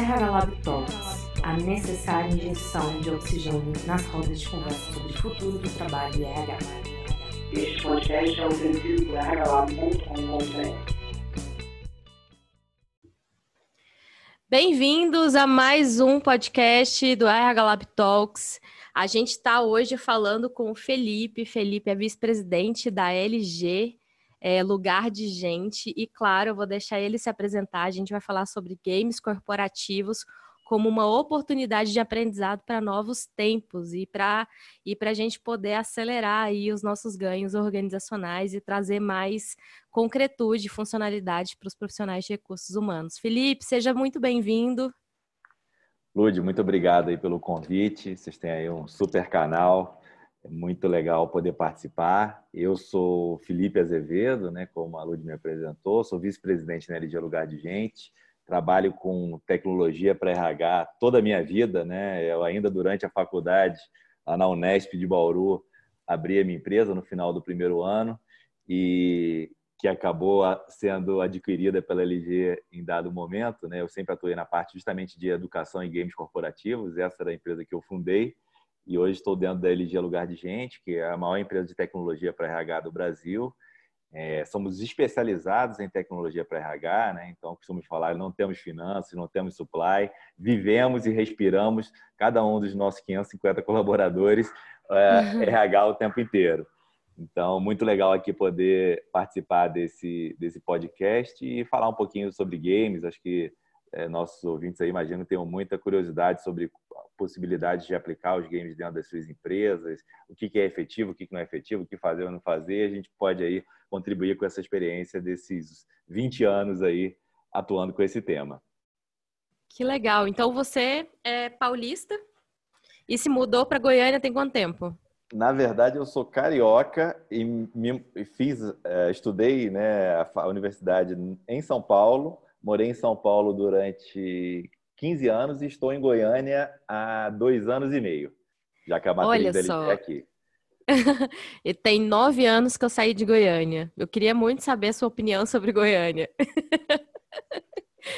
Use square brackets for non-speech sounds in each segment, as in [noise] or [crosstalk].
RH Lab Talks, a necessária injeção de oxigênio nas rodas de conversa sobre o futuro do trabalho e RH. Este podcast é oferecido por rhlab.com.br. Bem-vindos a mais um podcast do RH Lab Talks. A gente está hoje falando com o Felipe. Felipe é vice-presidente da LG, é, Lugar de Gente. E, claro, eu vou deixar ele se apresentar. A gente vai falar sobre games corporativos como uma oportunidade de aprendizado para novos tempos e para e a gente poder acelerar aí os nossos ganhos organizacionais e trazer mais concretude e funcionalidade para os profissionais de recursos humanos. Felipe, seja muito bem-vindo. Lude, muito obrigado aí pelo convite. Vocês têm aí um super canal. É muito legal poder participar. Eu sou Felipe Azevedo, né, como a Lud me apresentou, sou vice-presidente na LG Lugar de Gente trabalho com tecnologia para RH toda a minha vida, né? Eu ainda durante a faculdade, lá na Unesp de Bauru, abri a minha empresa no final do primeiro ano e que acabou sendo adquirida pela LG em dado momento, né? Eu sempre atuei na parte justamente de educação e games corporativos, essa era a empresa que eu fundei e hoje estou dentro da LG Lugar de Gente, que é a maior empresa de tecnologia para RH do Brasil é, somos especializados em tecnologia para RH, né? então costumo falar, não temos finanças, não temos supply, vivemos e respiramos, cada um dos nossos 550 colaboradores, é, RH o tempo inteiro. Então, muito legal aqui poder participar desse, desse podcast e falar um pouquinho sobre games. Acho que é, nossos ouvintes aí, imagino, tenham muita curiosidade sobre possibilidades de aplicar os games dentro das suas empresas, o que é efetivo, o que não é efetivo, o que fazer ou não fazer. A gente pode aí contribuir com essa experiência desses 20 anos aí atuando com esse tema. Que legal. Então você é paulista e se mudou para Goiânia tem quanto tempo? Na verdade, eu sou carioca e me, fiz, é, estudei né, a universidade em São Paulo, morei em São Paulo durante 15 anos e estou em Goiânia há dois anos e meio, já que a matriz dele é aqui. [laughs] e tem nove anos que eu saí de Goiânia. Eu queria muito saber a sua opinião sobre Goiânia.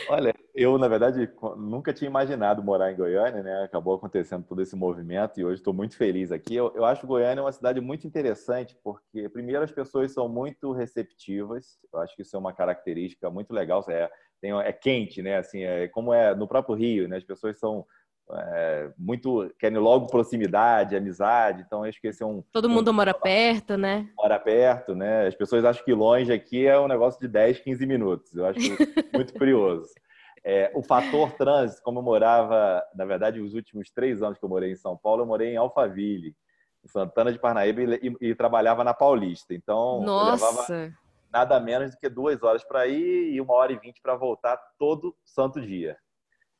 Olha, eu, na verdade, nunca tinha imaginado morar em Goiânia, né? Acabou acontecendo todo esse movimento e hoje estou muito feliz aqui. Eu, eu acho Goiânia uma cidade muito interessante porque, primeiro, as pessoas são muito receptivas. Eu acho que isso é uma característica muito legal. É, tem, é quente, né? Assim, é como é no próprio Rio, né? As pessoas são é, muito querem logo proximidade, amizade. Então acho que esse é um. Todo mundo um, mora perto, né? Mora perto, né? As pessoas acham que longe aqui é um negócio de 10, 15 minutos. Eu acho [laughs] muito curioso. É, o fator trânsito, como eu morava, na verdade, os últimos três anos que eu morei em São Paulo, eu morei em Alphaville, em Santana de Parnaíba, e, e, e trabalhava na Paulista. Então, Nossa. eu levava nada menos do que duas horas para ir e uma hora e vinte para voltar todo santo dia.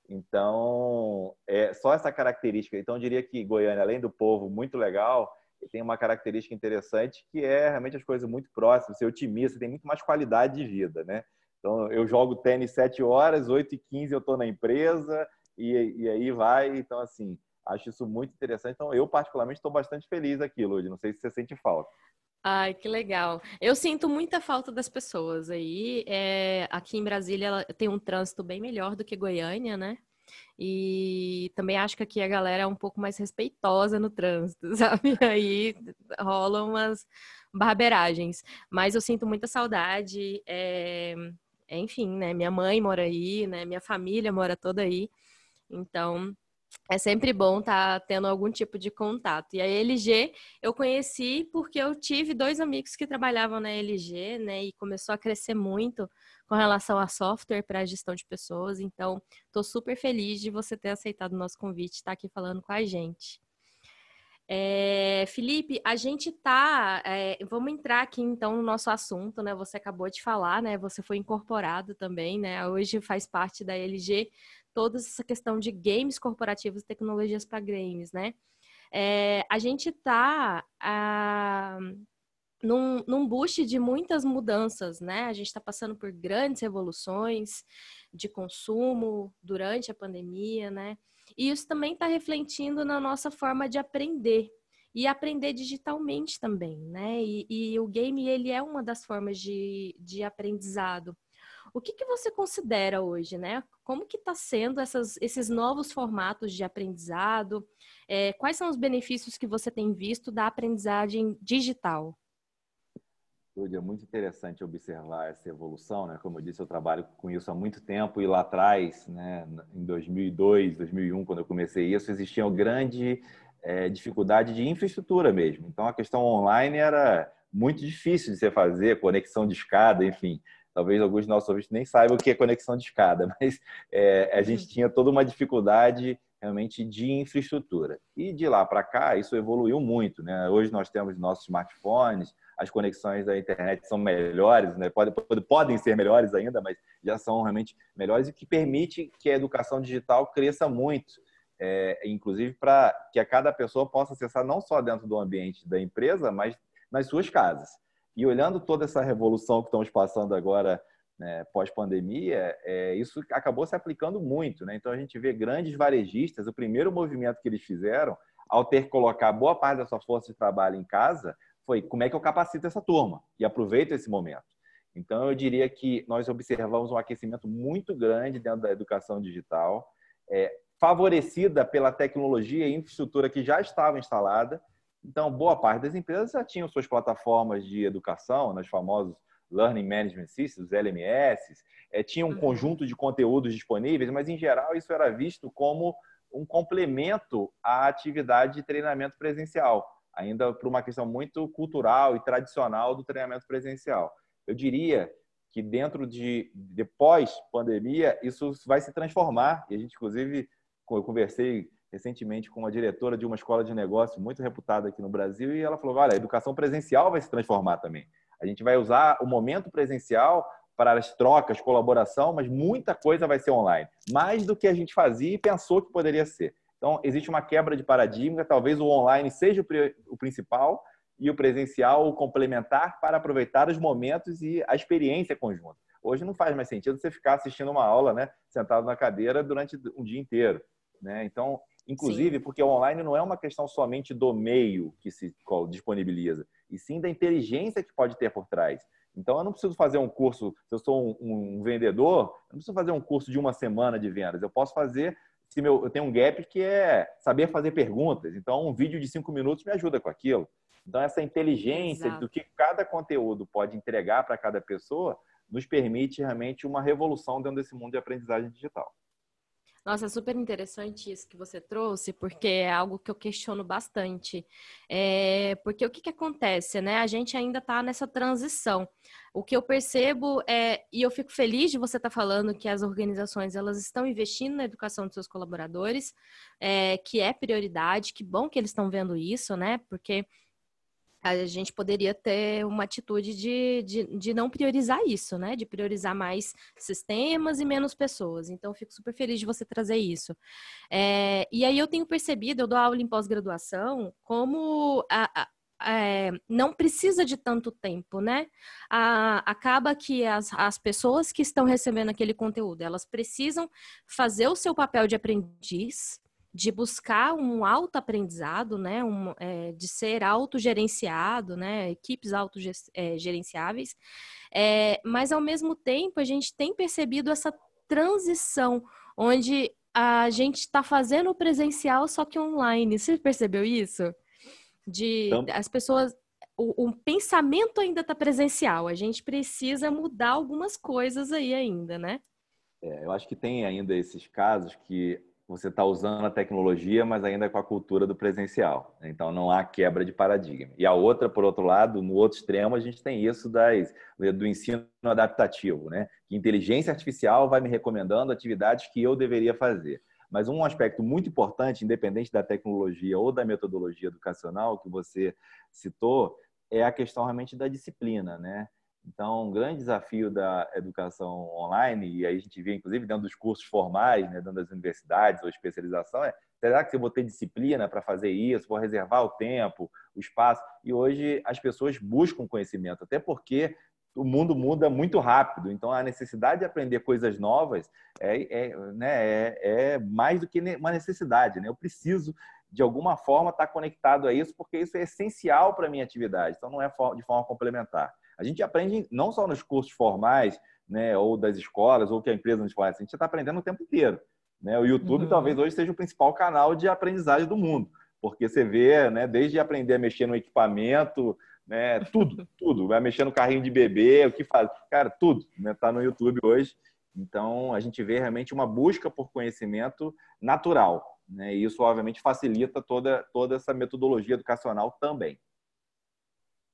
Então, é só essa característica. Então, eu diria que Goiânia, além do povo muito legal, tem uma característica interessante que é realmente as coisas muito próximas, ser otimista, tem muito mais qualidade de vida, né? Então, eu jogo tênis sete horas, oito e quinze eu estou na empresa e, e aí vai. Então, assim, acho isso muito interessante. Então, eu particularmente estou bastante feliz aqui, Lud. Não sei se você sente falta. Ai, que legal. Eu sinto muita falta das pessoas aí. É, aqui em Brasília tem um trânsito bem melhor do que Goiânia, né? E também acho que aqui a galera é um pouco mais respeitosa no trânsito, [laughs] sabe? Aí rolam umas barberagens. Mas eu sinto muita saudade. É, enfim, né? Minha mãe mora aí, né? Minha família mora toda aí. Então, é sempre bom estar tá tendo algum tipo de contato. E a LG eu conheci porque eu tive dois amigos que trabalhavam na LG, né? E começou a crescer muito com relação a software para gestão de pessoas. Então, estou super feliz de você ter aceitado o nosso convite, estar tá aqui falando com a gente. É, Felipe, a gente tá. É, vamos entrar aqui então no nosso assunto, né? Você acabou de falar, né? Você foi incorporado também, né? Hoje faz parte da LG toda essa questão de games corporativos, tecnologias para games, né? É, a gente está ah, num, num boost de muitas mudanças, né? A gente está passando por grandes revoluções de consumo durante a pandemia, né? E isso também está refletindo na nossa forma de aprender e aprender digitalmente também, né? E, e, o game ele é uma das formas de, de aprendizado. O que, que você considera hoje, né? Como que está sendo essas, esses novos formatos de aprendizado? É, quais são os benefícios que você tem visto da aprendizagem digital? É muito interessante observar essa evolução, né? Como eu disse, eu trabalho com isso há muito tempo e lá atrás, né, em 2002, 2001, quando eu comecei isso, existia uma grande é, dificuldade de infraestrutura mesmo. Então, a questão online era muito difícil de se fazer, conexão de escada, enfim. Talvez alguns de nossos ouvintes nem saibam o que é conexão de escada, [laughs] mas é, a gente tinha toda uma dificuldade realmente de infraestrutura. E de lá para cá, isso evoluiu muito. Né? Hoje nós temos nossos smartphones, as conexões da internet são melhores, né? Pode, podem ser melhores ainda, mas já são realmente melhores, e que permite que a educação digital cresça muito. É, inclusive para que a cada pessoa possa acessar não só dentro do ambiente da empresa, mas nas suas casas. E olhando toda essa revolução que estamos passando agora, né, pós-pandemia, é, isso acabou se aplicando muito. Né? Então, a gente vê grandes varejistas, o primeiro movimento que eles fizeram, ao ter que colocar boa parte da sua força de trabalho em casa, foi como é que eu capacito essa turma e aproveito esse momento. Então, eu diria que nós observamos um aquecimento muito grande dentro da educação digital, é, favorecida pela tecnologia e infraestrutura que já estava instalada, então, boa parte das empresas já tinham suas plataformas de educação, nos famosos Learning Management Systems, LMS, é, tinha um uhum. conjunto de conteúdos disponíveis, mas, em geral, isso era visto como um complemento à atividade de treinamento presencial, ainda por uma questão muito cultural e tradicional do treinamento presencial. Eu diria que dentro de depois pandemia isso vai se transformar e a gente inclusive eu conversei recentemente com uma diretora de uma escola de negócio muito reputada aqui no Brasil e ela falou: olha, a educação presencial vai se transformar também. A gente vai usar o momento presencial para as trocas, colaboração, mas muita coisa vai ser online, mais do que a gente fazia e pensou que poderia ser. Então, existe uma quebra de paradigma, talvez o online seja o principal e o presencial o complementar para aproveitar os momentos e a experiência conjunta. Hoje não faz mais sentido você ficar assistindo uma aula, né, sentado na cadeira durante um dia inteiro, né? Então, Inclusive, sim. porque o online não é uma questão somente do meio que se disponibiliza, e sim da inteligência que pode ter por trás. Então, eu não preciso fazer um curso, se eu sou um, um vendedor, eu não preciso fazer um curso de uma semana de vendas. Eu posso fazer, se meu, eu tenho um gap que é saber fazer perguntas. Então, um vídeo de cinco minutos me ajuda com aquilo. Então, essa inteligência Exato. do que cada conteúdo pode entregar para cada pessoa nos permite realmente uma revolução dentro desse mundo de aprendizagem digital. Nossa, é super interessante isso que você trouxe, porque é algo que eu questiono bastante. É, porque o que, que acontece, né? A gente ainda está nessa transição. O que eu percebo é, e eu fico feliz de você estar tá falando que as organizações elas estão investindo na educação dos seus colaboradores, é, que é prioridade, que bom que eles estão vendo isso, né? Porque a gente poderia ter uma atitude de, de, de, não priorizar isso, né? De priorizar mais sistemas e menos pessoas. Então, fico super feliz de você trazer isso. É, e aí eu tenho percebido, eu dou aula em pós-graduação, como a, a é, não precisa de tanto tempo, né? A, acaba que as, as pessoas que estão recebendo aquele conteúdo, elas precisam fazer o seu papel de aprendiz, de buscar um autoaprendizado, né, um, é, de ser autogerenciado, né, equipes autogerenciáveis, é, mas ao mesmo tempo a gente tem percebido essa transição onde a gente está fazendo o presencial só que online. Você percebeu isso? De então... as pessoas o, o, pensamento ainda está presencial. A gente precisa mudar algumas coisas aí ainda, né? É, eu acho que tem ainda esses casos que você está usando a tecnologia, mas ainda com a cultura do presencial. Então, não há quebra de paradigma. E a outra, por outro lado, no outro extremo, a gente tem isso das, do ensino adaptativo, né? Que inteligência artificial vai me recomendando atividades que eu deveria fazer. Mas um aspecto muito importante, independente da tecnologia ou da metodologia educacional que você citou, é a questão realmente da disciplina, né? Então, um grande desafio da educação online, e aí a gente vê, inclusive, dentro dos cursos formais, né, dentro das universidades ou especialização, é será que eu vou ter disciplina para fazer isso? Vou reservar o tempo, o espaço? E hoje as pessoas buscam conhecimento, até porque o mundo muda muito rápido, então a necessidade de aprender coisas novas é, é, né, é, é mais do que uma necessidade. Né? Eu preciso de alguma forma estar tá conectado a isso, porque isso é essencial para a minha atividade, então não é de forma complementar. A gente aprende não só nos cursos formais, né, ou das escolas, ou que a empresa nos faz, a gente está aprendendo o tempo inteiro. Né? O YouTube uhum. talvez hoje seja o principal canal de aprendizagem do mundo, porque você vê, né, desde aprender a mexer no equipamento, né, tudo, [laughs] tudo, vai mexer no carrinho de bebê, o que faz, cara, tudo, está né, tá no YouTube hoje. Então a gente vê realmente uma busca por conhecimento natural, né? E isso obviamente facilita toda toda essa metodologia educacional também.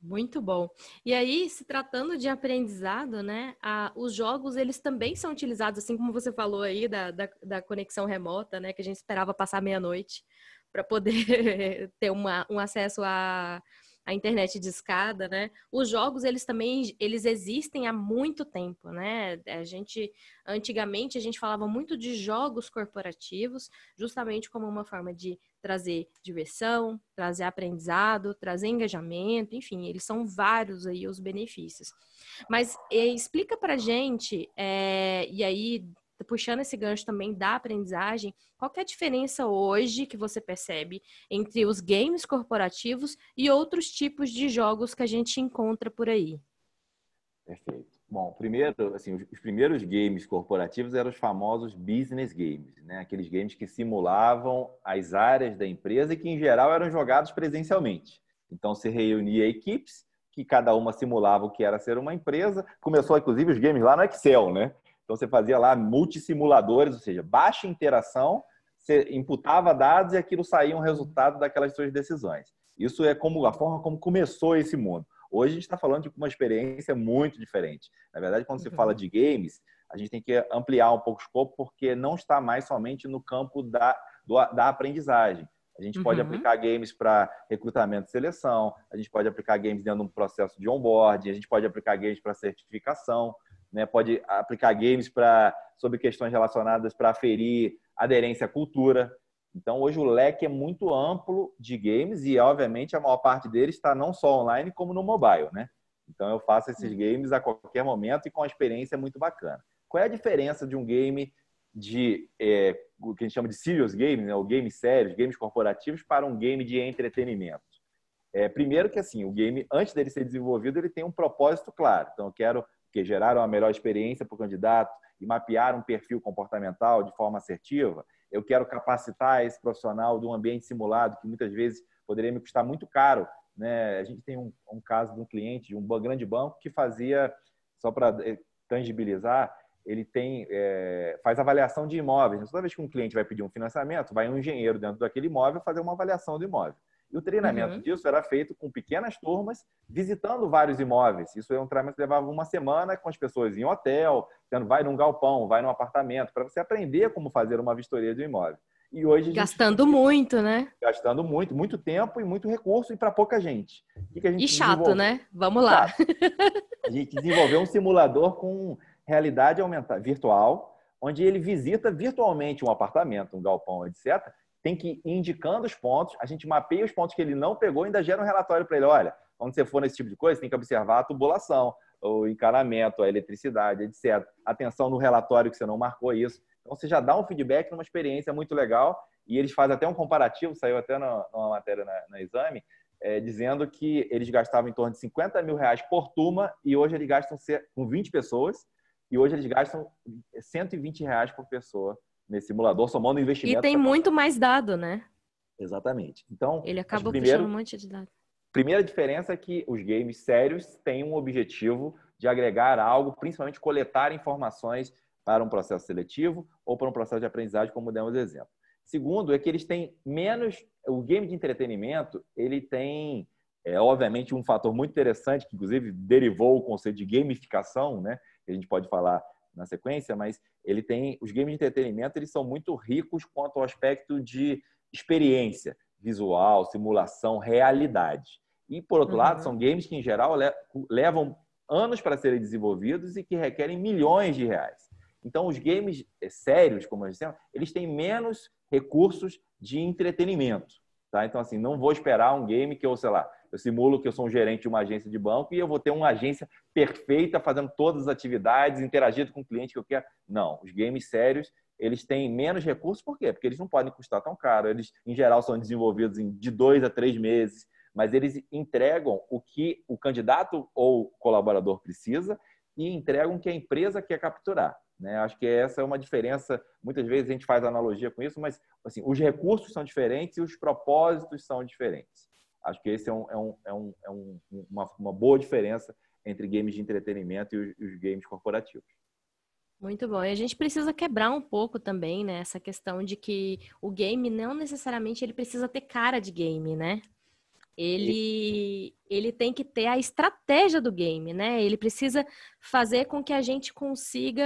Muito bom. E aí, se tratando de aprendizado, né, a, os jogos, eles também são utilizados, assim como você falou aí, da, da, da conexão remota, né, que a gente esperava passar meia-noite para poder [laughs] ter uma, um acesso a, a internet de escada, né? Os jogos, eles também, eles existem há muito tempo, né? A gente, antigamente, a gente falava muito de jogos corporativos, justamente como uma forma de trazer diversão, trazer aprendizado, trazer engajamento, enfim, eles são vários aí os benefícios. Mas eh, explica pra gente, é, e aí puxando esse gancho também da aprendizagem, qual é a diferença hoje que você percebe entre os games corporativos e outros tipos de jogos que a gente encontra por aí? Perfeito. Bom, primeiro, assim, os primeiros games corporativos eram os famosos business games, né? Aqueles games que simulavam as áreas da empresa e que, em geral, eram jogados presencialmente. Então, se reunia equipes que cada uma simulava o que era ser uma empresa. Começou, inclusive, os games lá no Excel, né? Então você fazia lá multissimuladores, ou seja, baixa interação, você imputava dados e aquilo saía um resultado daquelas suas decisões. Isso é como a forma como começou esse mundo. Hoje a gente está falando de uma experiência muito diferente. Na verdade, quando se fala uhum. de games, a gente tem que ampliar um pouco o escopo, porque não está mais somente no campo da, do, da aprendizagem. A gente pode uhum. aplicar games para recrutamento e seleção, a gente pode aplicar games dentro de um processo de onboarding, a gente pode aplicar games para certificação né? pode aplicar games para sobre questões relacionadas para aferir aderência à cultura. Então, hoje o leque é muito amplo de games e, obviamente, a maior parte deles está não só online, como no mobile, né? Então, eu faço esses games a qualquer momento e com uma experiência muito bacana. Qual é a diferença de um game de é, o que a gente chama de serious games, né? ou games sérios, games corporativos, para um game de entretenimento? É, primeiro que, assim, o game, antes dele ser desenvolvido, ele tem um propósito claro. Então, eu quero que geraram a melhor experiência para o candidato e mapearam um perfil comportamental de forma assertiva. Eu quero capacitar esse profissional de um ambiente simulado que muitas vezes poderia me custar muito caro. Né? A gente tem um, um caso de um cliente de um grande banco que fazia, só para eh, tangibilizar, ele tem, é, faz avaliação de imóveis. Toda vez que um cliente vai pedir um financiamento, vai um engenheiro dentro daquele imóvel fazer uma avaliação do imóvel. E o treinamento uhum. disso era feito com pequenas turmas, visitando vários imóveis. Isso é um treinamento que levava uma semana com as pessoas em hotel, tendo, vai num galpão, vai num apartamento, para você aprender como fazer uma vistoria de um imóvel. E hoje gastando gente... muito, né? Gastando muito, muito tempo e muito recurso e para pouca gente. Que que e chato, né? Vamos lá. A gente desenvolveu um simulador com realidade aumentada, virtual, onde ele visita virtualmente um apartamento, um galpão, etc tem que ir indicando os pontos, a gente mapeia os pontos que ele não pegou e ainda gera um relatório para ele. Olha, quando você for nesse tipo de coisa, tem que observar a tubulação, o encanamento, a eletricidade, etc. Atenção no relatório que você não marcou isso. Então, você já dá um feedback numa experiência muito legal e eles fazem até um comparativo, saiu até numa matéria na, exame, é, dizendo que eles gastavam em torno de 50 mil reais por turma e hoje eles gastam com 20 pessoas e hoje eles gastam 120 reais por pessoa nesse simulador, somando investimento. E tem muito mais dado, né? Exatamente. Então, ele acaba primeiro, puxando um monte de dados. Primeira diferença é que os games sérios têm um objetivo de agregar algo, principalmente coletar informações para um processo seletivo ou para um processo de aprendizagem, como demos exemplo. Segundo, é que eles têm menos. O game de entretenimento ele tem, é, obviamente, um fator muito interessante que, inclusive, derivou o conceito de gamificação, né? Que a gente pode falar na sequência, mas ele tem os games de entretenimento, eles são muito ricos quanto ao aspecto de experiência visual, simulação, realidade. E por outro uhum. lado, são games que em geral levam anos para serem desenvolvidos e que requerem milhões de reais. Então, os games eh, sérios, como nós dissemos, eles têm menos recursos de entretenimento. Tá? Então, assim, não vou esperar um game que eu, sei lá, Eu simulo que eu sou um gerente de uma agência de banco e eu vou ter uma agência perfeita fazendo todas as atividades, interagindo com o cliente que eu quero. Não, os games sérios, eles têm menos recursos, por quê? Porque eles não podem custar tão caro. Eles, em geral, são desenvolvidos em de dois a três meses, mas eles entregam o que o candidato ou colaborador precisa e entregam o que a empresa quer capturar. Né? Acho que essa é uma diferença. Muitas vezes a gente faz analogia com isso, mas assim, os recursos são diferentes e os propósitos são diferentes. Acho que esse é, um, é, um, é, um, é um, uma, uma, boa diferença entre games de entretenimento e os, os, games corporativos. Muito bom. E a gente precisa quebrar um pouco também, né? Essa questão de que o game não necessariamente ele precisa ter cara de game, né? ele, ele tem que ter a estratégia do game, né? Ele precisa fazer com que a gente consiga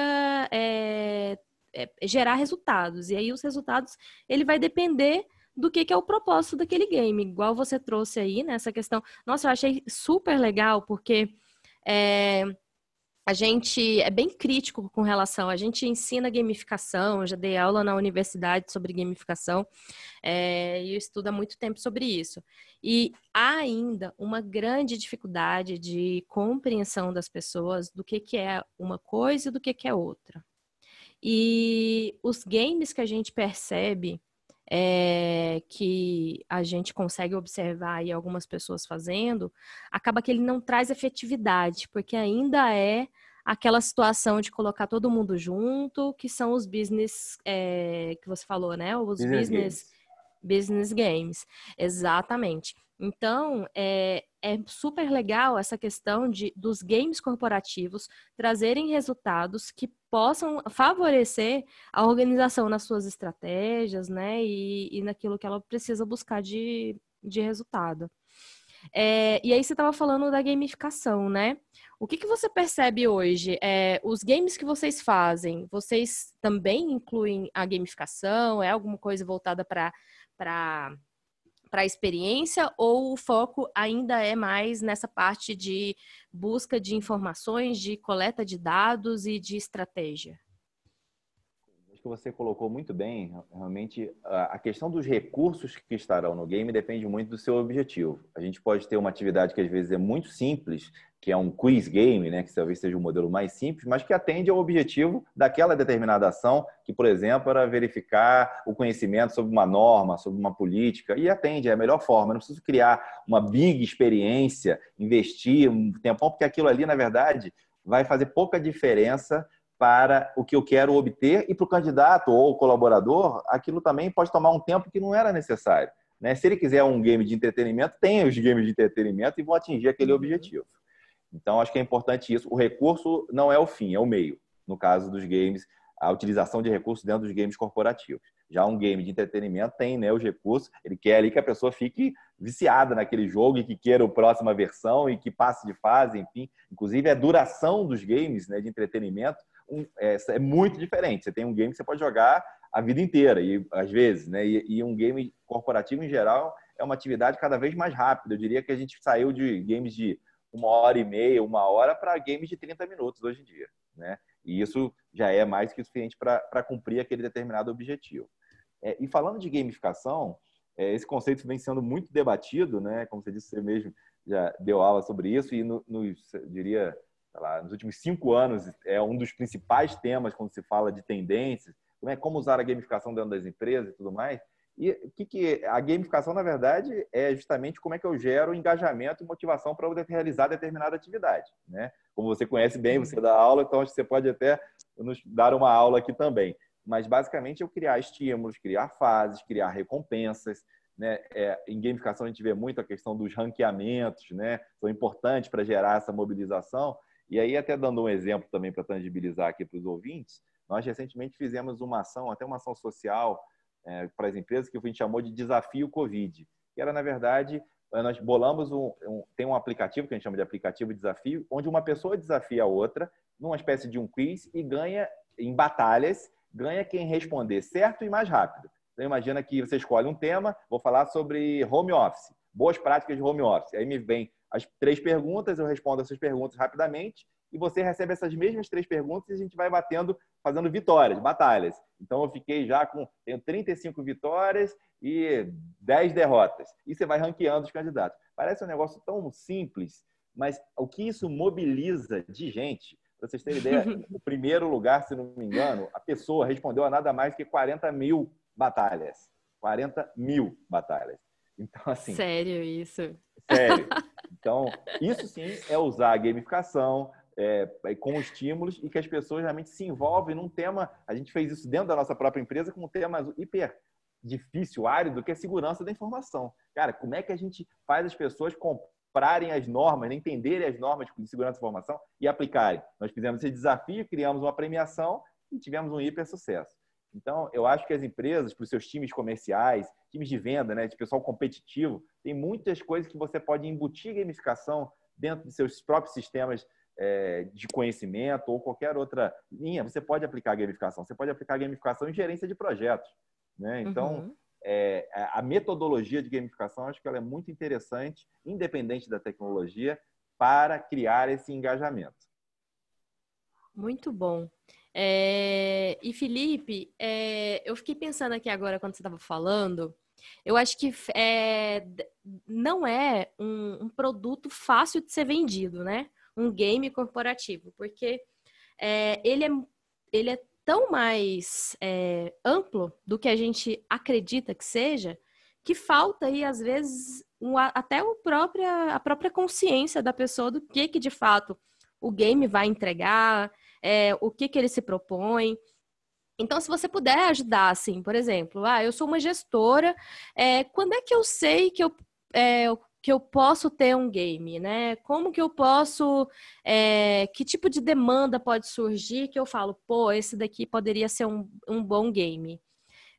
é, é, gerar resultados. E aí os resultados, ele vai depender do que, que é o propósito daquele game. Igual você trouxe aí, nessa né, questão. Nossa, eu achei super legal, porque é, a gente é bem crítico com relação. A gente ensina gamificação, eu já dei aula na universidade sobre gamificação é, e eu estudo há muito tempo sobre isso. E há ainda uma grande dificuldade de compreensão das pessoas do que, que é uma coisa e do que, que é outra. E os games que a gente percebe é, que a gente consegue observar aí algumas pessoas fazendo, acaba que ele não traz efetividade, porque ainda é aquela situação de colocar todo mundo junto, que são os business é, que você falou, né? Os business, business business games. Exatamente. Então, é, é super legal essa questão de dos games corporativos trazerem resultados que possam favorecer a organização nas suas estratégias, né, e, e naquilo que ela precisa buscar de, de resultado. É, e aí você estava falando da gamificação, né? O que, que você percebe hoje? É, os games que vocês fazem, vocês também incluem a gamificação? É alguma coisa voltada para para a experiência ou o foco ainda é mais nessa parte de busca de informações, de coleta de dados e de estratégia? Que você colocou muito bem. Realmente, a questão dos recursos que estarão no game depende muito do seu objetivo. A gente pode ter uma atividade que às vezes é muito simples, que é um quiz game, né, que talvez seja o um modelo mais simples, mas que atende ao objetivo daquela determinada ação, que, por exemplo, era verificar o conhecimento sobre uma norma, sobre uma política, e atende, é a melhor forma. Eu não preciso criar uma big experiência, investir um tempão, porque aquilo ali, na verdade, vai fazer pouca diferença para o que eu quero obter e para o candidato ou colaborador, aquilo também pode tomar um tempo que não era necessário. Né? Se ele quiser um game de entretenimento, tem os games de entretenimento e vão atingir aquele uhum. objetivo. Então, acho que é importante isso. O recurso não é o fim, é o meio. No caso dos games, a utilização de recursos dentro dos games corporativos. Já um game de entretenimento tem né, os recursos, ele quer ali que a pessoa fique viciada naquele jogo e que queira a próxima versão e que passe de fase, enfim. Inclusive, a duração dos games né, de entretenimento um, é, é, muito diferente. Você tem um game que você pode jogar a vida inteira, e às vezes, né? E, e um game corporativo, em geral, é uma atividade cada vez mais rápida. Eu diria que a gente saiu de games de uma hora e meia, uma hora para games de 30 minutos hoje em dia. Né? E isso já é mais que suficiente para cumprir aquele determinado objetivo. É, e falando de gamificação, é, esse conceito vem sendo muito debatido, né? como você disse, você mesmo já deu aula sobre isso, e no, nos, diria, lá, nos últimos cinco anos é um dos principais temas quando se fala de tendências, como é como usar a gamificação dentro das empresas e tudo mais. E o que, que a gamificação, na verdade, é justamente como é que eu gero engajamento e motivação para eu realizar determinada atividade. Né? Como você conhece bem, você dá aula, então você pode até nos dar uma aula aqui também. Mas basicamente eu criar estímulos, criar fases, criar recompensas. Né? É, em gamificação a gente vê muito a questão dos ranqueamentos, né? são importantes para gerar essa mobilização. E aí, até dando um exemplo também para tangibilizar aqui para os ouvintes, nós recentemente fizemos uma ação, até uma ação social, é, para as empresas que a gente chamou de desafio Covid. Que era, na verdade, é, nós bolamos um, um, tem um aplicativo que a gente chama de aplicativo desafio, onde uma pessoa desafia a outra numa espécie de um quiz e ganha em batalhas, ganha quem responder certo e mais rápido. Então imagina que você escolhe um tema, vou falar sobre home office, boas práticas de home office. Aí me vem as três perguntas, eu respondo essas perguntas rapidamente e você recebe essas mesmas três perguntas e a gente vai batendo, fazendo vitórias, batalhas. Então eu fiquei já com tenho 35 vitórias e 10 derrotas. E você vai ranqueando os candidatos. Parece um negócio tão simples, mas o que isso mobiliza de gente, para vocês terem ideia, [laughs] o primeiro lugar, se não me engano, a pessoa respondeu a nada mais que 40 mil batalhas. 40 mil batalhas. Então, assim. Sério isso? Sério. [laughs] Então, isso sim é usar a gamificação é, é, com estímulos e que as pessoas realmente se envolvem num tema. A gente fez isso dentro da nossa própria empresa com um tema hiper difícil, árido, que é segurança da informação. Cara, como é que a gente faz as pessoas comprarem as normas, né, entenderem as normas de segurança da informação e aplicarem? Nós fizemos esse desafio, criamos uma premiação e tivemos um hiper sucesso. Então, eu acho que as empresas, para os seus times comerciais, times de venda, né, de pessoal competitivo, tem muitas coisas que você pode embutir gamificação dentro de seus próprios sistemas é, de conhecimento ou qualquer outra linha. Você pode aplicar gamificação. Você pode aplicar gamificação em gerência de projetos. Né? Então, uhum. é, a metodologia de gamificação, acho que ela é muito interessante, independente da tecnologia, para criar esse engajamento. Muito bom. É, e Felipe, é, eu fiquei pensando aqui agora quando você estava falando, eu acho que é, não é um, um, produto fácil de ser vendido, né? Um game corporativo, porque ele, é, ele é tão mais amplo do que a gente acredita que seja, que falta aí, às vezes, um, até o própria, a própria consciência da pessoa do que, que de fato o game vai entregar, é, o que, que ele se propõe. Então, se você puder ajudar, assim, por exemplo, ah, eu sou uma gestora, é, quando é que eu sei que eu, é, que eu posso ter um game, né? Como que eu posso, é, que tipo de demanda pode surgir que eu falo, pô, esse daqui poderia ser um, um bom game?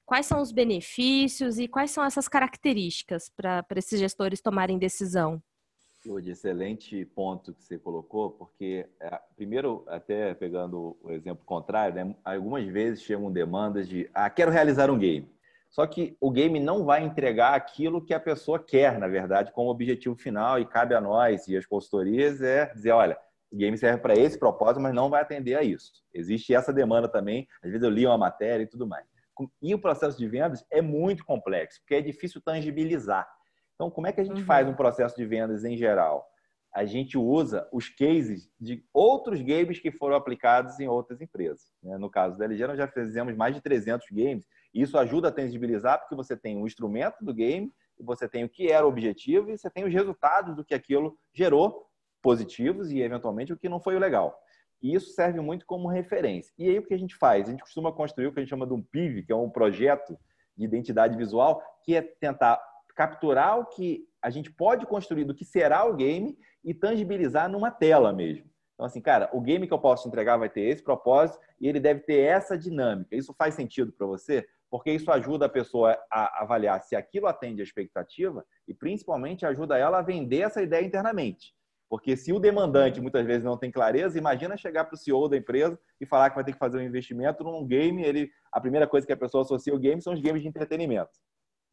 Quais são os benefícios e quais são essas características para esses gestores tomarem decisão? Lud, excelente ponto que você colocou, porque, é, primeiro, até pegando o exemplo contrário, né, algumas vezes chegam demandas de, ah, quero realizar um game. Só que o game não vai entregar aquilo que a pessoa quer, na verdade, como objetivo final, e cabe a nós e as consultorias é dizer, olha, o game serve para esse propósito, mas não vai atender a isso. Existe essa demanda também, às vezes eu li uma matéria e tudo mais. E o processo de vendas é muito complexo, porque é difícil tangibilizar. Então, como é que a gente uhum. faz um processo de vendas em geral? A gente usa os cases de outros games que foram aplicados em outras empresas. Né? No caso da LG, nós já fizemos mais de 300 games. Isso ajuda a tangibilizar, porque você tem o instrumento do game, você tem o que era o objetivo e você tem os resultados do que aquilo gerou, positivos e, eventualmente, o que não foi o legal. E isso serve muito como referência. E aí, o que a gente faz? A gente costuma construir o que a gente chama de um PIV, que é um projeto de identidade visual, que é tentar capturar o que a gente pode construir do que será o game e tangibilizar numa tela mesmo. Então, assim, cara, o game que eu posso te entregar vai ter esse propósito e ele deve ter essa dinâmica. Isso faz sentido para você? Porque isso ajuda a pessoa a avaliar se aquilo atende à expectativa e, principalmente, ajuda ela a vender essa ideia internamente. Porque se o demandante muitas vezes não tem clareza, imagina chegar para o CEO da empresa e falar que vai ter que fazer um investimento num game. Ele, a primeira coisa que a pessoa associa ao game são os games de entretenimento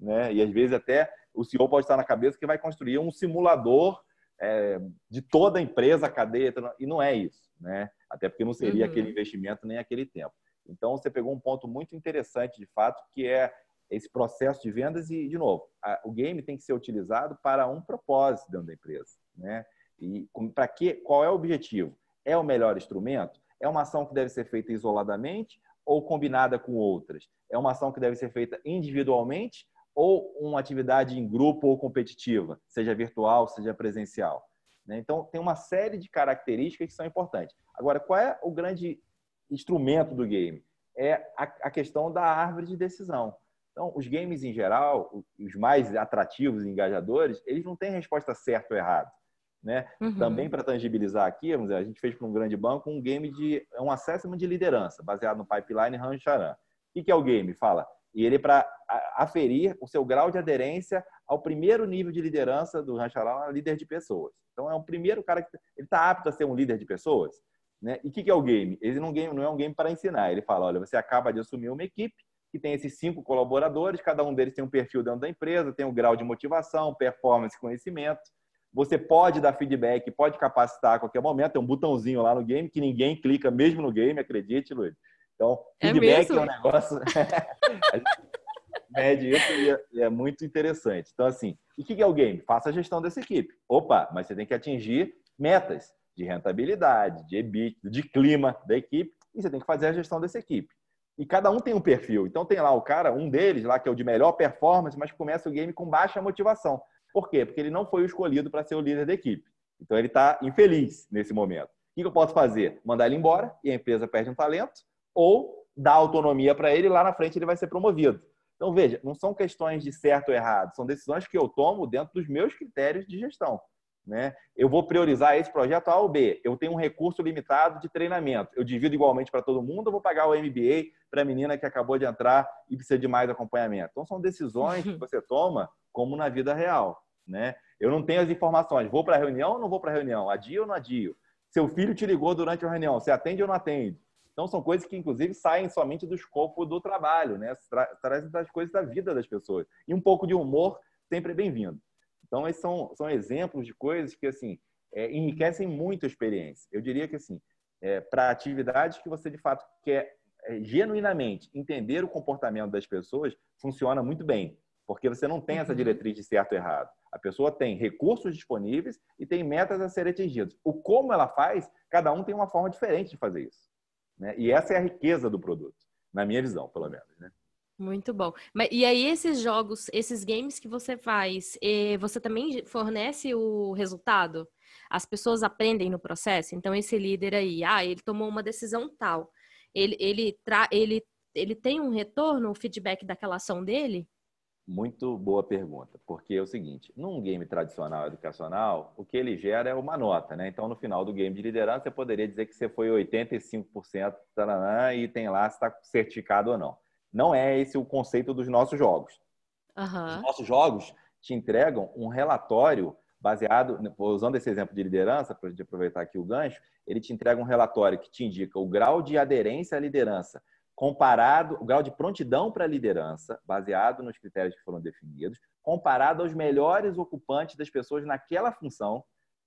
né? E às vezes até o CEO pode estar na cabeça que vai construir um simulador é, de toda a empresa, a cadeia, e não é isso, né? Até porque não seria uhum. aquele investimento nem aquele tempo. Então você pegou um ponto muito interessante de fato, que é esse processo de vendas e, de novo, a, o game tem que ser utilizado para um propósito dentro da empresa, né? E para que? Qual é o objetivo? É o melhor instrumento? É uma ação que deve ser feita isoladamente ou combinada com outras? É uma ação que deve ser feita individualmente ou uma atividade em grupo ou competitiva, seja virtual, seja presencial. Né? Então, tem uma série de características que são importantes. Agora, qual é o grande instrumento do game? É a questão da árvore de decisão. Então, os games em geral, os mais atrativos e engajadores, eles não têm resposta certa ou errada. Né? Uhum. Também para tangibilizar aqui, a gente fez para um grande banco um game de um assessment de liderança, baseado no pipeline Rancharan. O que é o game? Fala, e ele para aferir o seu grau de aderência ao primeiro nível de liderança do Ranchalão, líder de pessoas. Então é o primeiro cara que ele está apto a ser um líder de pessoas, né? E o que, que é o game? Ele não, game, não é um game para ensinar. Ele fala, olha, você acaba de assumir uma equipe que tem esses cinco colaboradores, cada um deles tem um perfil dentro da empresa, tem um grau de motivação, performance, conhecimento. Você pode dar feedback, pode capacitar a qualquer momento. Tem um botãozinho lá no game que ninguém clica, mesmo no game, acredite, Luiz. Então, é feedback é, é um negócio. [laughs] mede isso e é, e é, muito interessante. Então, assim, o que é o game? Faça a gestão dessa equipe. Opa, mas você tem que atingir metas de rentabilidade, de EBITDA, de clima da equipe, e você tem que fazer a gestão dessa equipe. E cada um tem um perfil. Então tem lá o cara, um deles lá que é o de melhor performance, mas começa o game com baixa motivação. Por quê? Porque ele não foi o escolhido para ser o líder da equipe. Então ele está infeliz nesse momento. O que eu posso fazer? Mandar ele embora e a empresa perde um talento, ou dar autonomia para ele e lá na frente ele vai ser promovido. Então, veja, não são questões de certo ou errado, são decisões que eu tomo dentro dos meus critérios de gestão. Né? Eu vou priorizar esse projeto A ou B. Eu tenho um recurso limitado de treinamento. Eu divido igualmente para todo mundo, eu vou pagar o MBA para a menina que acabou de entrar e precisa de mais acompanhamento. Então, são decisões que [laughs] você toma como na vida real. Né? Eu não tenho as informações. Vou para a reunião ou não vou para a reunião? Adio ou não adio? Seu filho te ligou durante a reunião. Você atende ou não atende? Então, são coisas que, inclusive, saem somente do escopo do trabalho, né? Trazem das coisas da vida das pessoas. E um pouco de humor sempre é bem-vindo. Então, esses são, são exemplos de coisas que, assim, é, enriquecem muito a experiência. Eu diria que, assim, é, para atividades que você, de fato, quer é, genuinamente entender o comportamento das pessoas, funciona muito bem. Porque você não tem essa uhum. diretriz de certo e errado. A pessoa tem recursos disponíveis e tem metas a serem atingidas. O como ela faz, cada um tem uma forma diferente de fazer isso. Né? E essa é a riqueza do produto, na minha visão, pelo menos. Né? Muito bom. E aí, esses jogos, esses games que você faz, eh, você também fornece o resultado? As pessoas aprendem no processo? Então, esse líder aí, ah, ele tomou uma decisão tal. Ele, ele, tra ele, ele tem um retorno, um feedback daquela ação dele? Muito boa pergunta, porque é o seguinte, num game tradicional educacional, o que ele gera é uma nota, né? Então, no final do game de liderança, você poderia dizer que você foi 85% taranã, e tem lá se está certificado ou não. Não é esse o conceito dos nossos jogos. Uhum. Os nossos jogos te entregam um relatório baseado, usando esse exemplo de liderança, para aproveitar aqui o gancho, ele te entrega um relatório que te indica o grau de aderência à liderança comparado, o grau de prontidão para a liderança, baseado nos critérios que foram definidos, comparado aos melhores ocupantes das pessoas naquela função.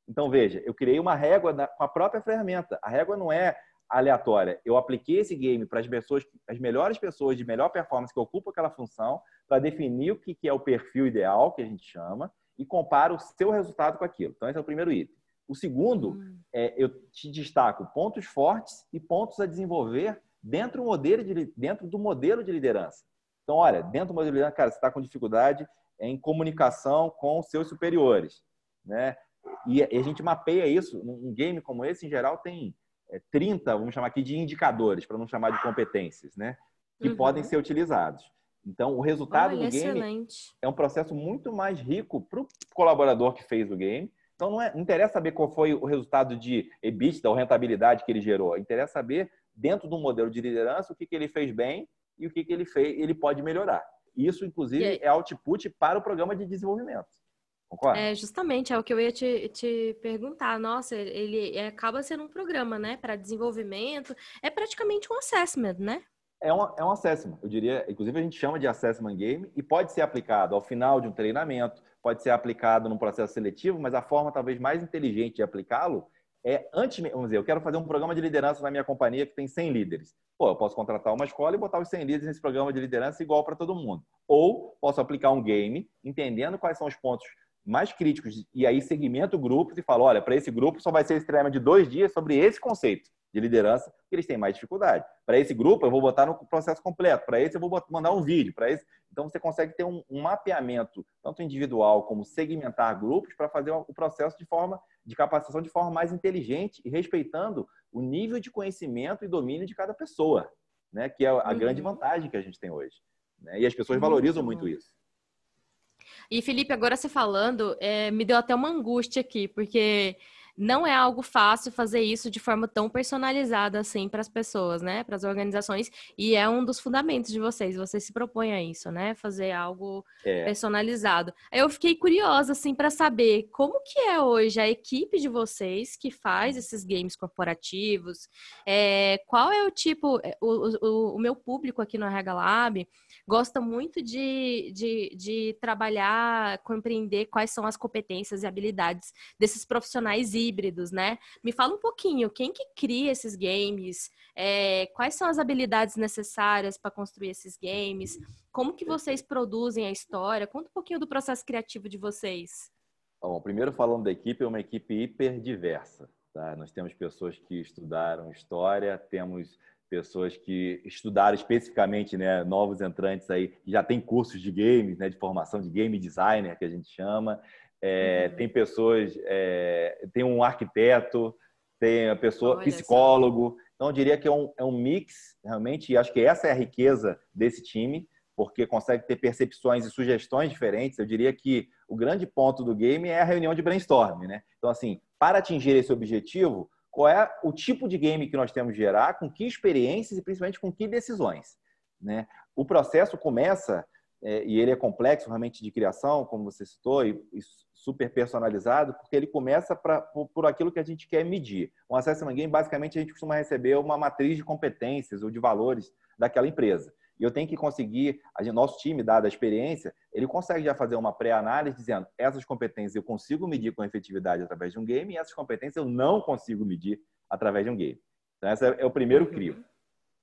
Então, veja, eu criei uma régua com a própria ferramenta. A régua não é aleatória. Eu apliquei esse game para as pessoas, as melhores pessoas de melhor performance que ocupam aquela função, para definir o que é o perfil ideal, que a gente chama, e comparo o seu resultado com aquilo. Então, esse é o primeiro item. O segundo, hum. é, eu te destaco pontos fortes e pontos a desenvolver dentro do modelo de, dentro do modelo de liderança. Então, olha, dentro do modelo de liderança, cara, você está com dificuldade em comunicação com os seus superiores, né? E a gente mapeia isso. Um game como esse, em geral, tem 30, é, vamos chamar aqui de indicadores, para não chamar de competências, né? Que uhum. podem ser utilizados. Então, o resultado Olha, do game excelente. é um processo muito mais rico para o colaborador que fez o game. Então, não, é, não interessa saber qual foi o resultado de EBITDA ou rentabilidade que ele gerou. Interessa saber, dentro do modelo de liderança, o que, que ele fez bem e o que, que ele, fez, ele pode melhorar. Isso, inclusive, é output para o programa de desenvolvimento. Concorda? É, justamente, é o que eu ia te, te perguntar. Nossa, ele acaba sendo um programa, né, para desenvolvimento. É praticamente um assessment, né? É um, é um assessment, eu diria. Inclusive, a gente chama de assessment game e pode ser aplicado ao final de um treinamento, pode ser aplicado num processo seletivo, mas a forma talvez mais inteligente de aplicá-lo é antes, vamos dizer, eu quero fazer um programa de liderança na minha companhia que tem 100 líderes. Pô, eu posso contratar uma escola e botar os 100 líderes nesse programa de liderança igual para todo mundo. Ou posso aplicar um game, entendendo quais são os pontos mais críticos e aí segmento grupos e fala, olha, para esse grupo só vai ser esse treinamento de dois dias sobre esse conceito de liderança, que eles têm mais dificuldade. Para esse grupo, eu vou botar no processo completo. Para esse, eu vou mandar um vídeo. Para esse, então você consegue ter um, um, mapeamento tanto individual como segmentar grupos para fazer o processo de forma de capacitação de forma mais inteligente e respeitando o nível de conhecimento e domínio de cada pessoa, né? Que é a uhum. grande vantagem que a gente tem hoje. Né? E as pessoas valorizam muito isso. E Felipe, agora você falando, é, me deu até uma angústia aqui, porque não é algo fácil fazer isso de forma tão personalizada assim para as pessoas, né? Para as organizações. E é um dos fundamentos de vocês. Vocês se propõem a isso, né? Fazer algo é. personalizado. Eu fiquei curiosa, assim, para saber como que é hoje a equipe de vocês que faz esses games corporativos. É, qual é o tipo. É, o, o, o meu público aqui no RH Lab gosta muito de, de, de trabalhar, compreender quais são as competências e habilidades desses profissionais híbridos, né? Me fala um pouquinho, quem que cria esses games? É, quais são as habilidades necessárias para construir esses games? Como que vocês produzem a história? Conta um pouquinho do processo criativo de vocês. Bom, primeiro falando da equipe, é uma equipe hiper diversa. Tá? Nós temos pessoas que estudaram história, temos pessoas que estudaram especificamente, né, novos entrantes aí, já tem cursos de games, né, de formação de game designer que a gente chama. É, uhum. Tem pessoas, é, tem um arquiteto, tem a pessoa Olha psicólogo. Então eu diria que é um, é um mix realmente. E acho que essa é a riqueza desse time, porque consegue ter percepções e sugestões diferentes. Eu diria que o grande ponto do game é a reunião de brainstorm, né? Então assim, para atingir esse objetivo, qual é o tipo de game que nós temos de gerar, com que experiências e principalmente com que decisões. Né? O processo começa, é, e ele é complexo realmente de criação, como você citou, e, e super personalizado, porque ele começa pra, por, por, aquilo que a gente quer medir. Um assessment game, basicamente, a gente costuma receber uma matriz de competências ou de valores daquela empresa. E eu tenho que conseguir, a gente, nosso time, dada a experiência, ele consegue já fazer uma pré-análise dizendo essas competências eu consigo medir com efetividade através de um game e essas competências eu não consigo medir através de um game. Então, esse é o primeiro crio.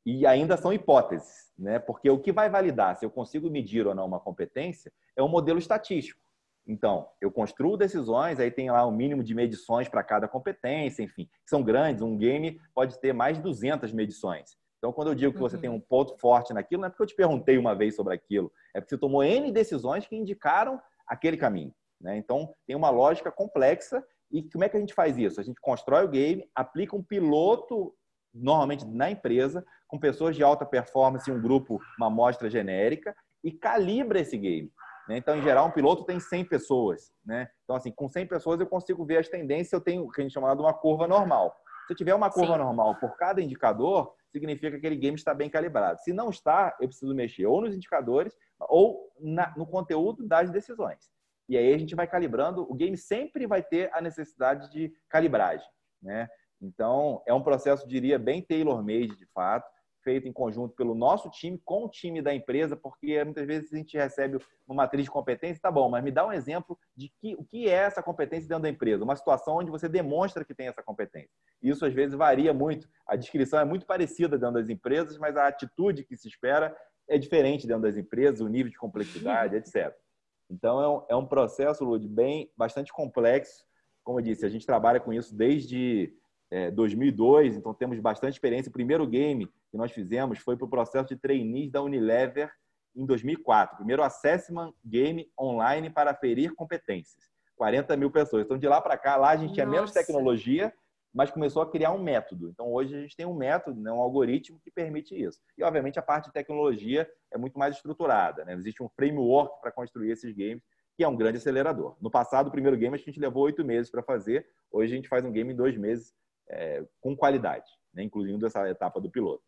E ainda são hipóteses, né? Porque o que vai validar se eu consigo medir ou não uma competência é um modelo estatístico. Então, eu construo decisões, aí tem lá um mínimo de medições para cada competência, enfim, são grandes. Um game pode ter mais de 200 medições. Então, quando eu digo que você uhum. tem um ponto forte naquilo, não é porque eu te perguntei uma vez sobre aquilo, é porque você tomou N decisões que indicaram aquele caminho. Né? Então, tem uma lógica complexa. E como é que a gente faz isso? A gente constrói o game, aplica um piloto, normalmente na empresa, com pessoas de alta performance, um grupo, uma amostra genérica, e calibra esse game. Né? Então, em geral, um piloto tem 100 pessoas. Né? Então, assim, com 100 pessoas eu consigo ver as tendências, eu tenho o que a gente chama de uma curva normal. Se eu tiver uma curva Sim. normal por cada indicador, significa que aquele game está bem calibrado. Se não está, eu preciso mexer ou nos indicadores ou na, no conteúdo das decisões. E aí a gente vai calibrando. O game sempre vai ter a necessidade de calibragem, né? Então, é um processo, diria, bem tailor-made, de fato feito em conjunto pelo nosso time com o time da empresa, porque muitas vezes a gente recebe uma matriz de competência, tá bom, mas me dá um exemplo de que, o que é essa competência dentro da empresa, uma situação onde você demonstra que tem essa competência. Isso às vezes varia muito. A descrição é muito parecida dentro das empresas, mas a atitude que se espera é diferente dentro das empresas, o nível de complexidade, etc. Então é um, é um processo, Lud, bem bastante complexo. Como eu disse, a gente trabalha com isso desde é, 2002, então temos bastante experiência. O primeiro game que nós fizemos foi para o processo de trainees da Unilever em 2004. Primeiro assessment game online para ferir competências. 40 mil pessoas. Então, de lá para cá, lá a gente tinha Nossa. menos tecnologia, mas começou a criar um método. Então, hoje a gente tem um método, né, um algoritmo que permite isso. E, obviamente, a parte de tecnologia é muito mais estruturada. Né? Existe um framework para construir esses games, que é um grande acelerador. No passado, o primeiro game a gente levou oito meses para fazer. Hoje a gente faz um game em dois meses é, com qualidade, né? incluindo essa etapa do piloto.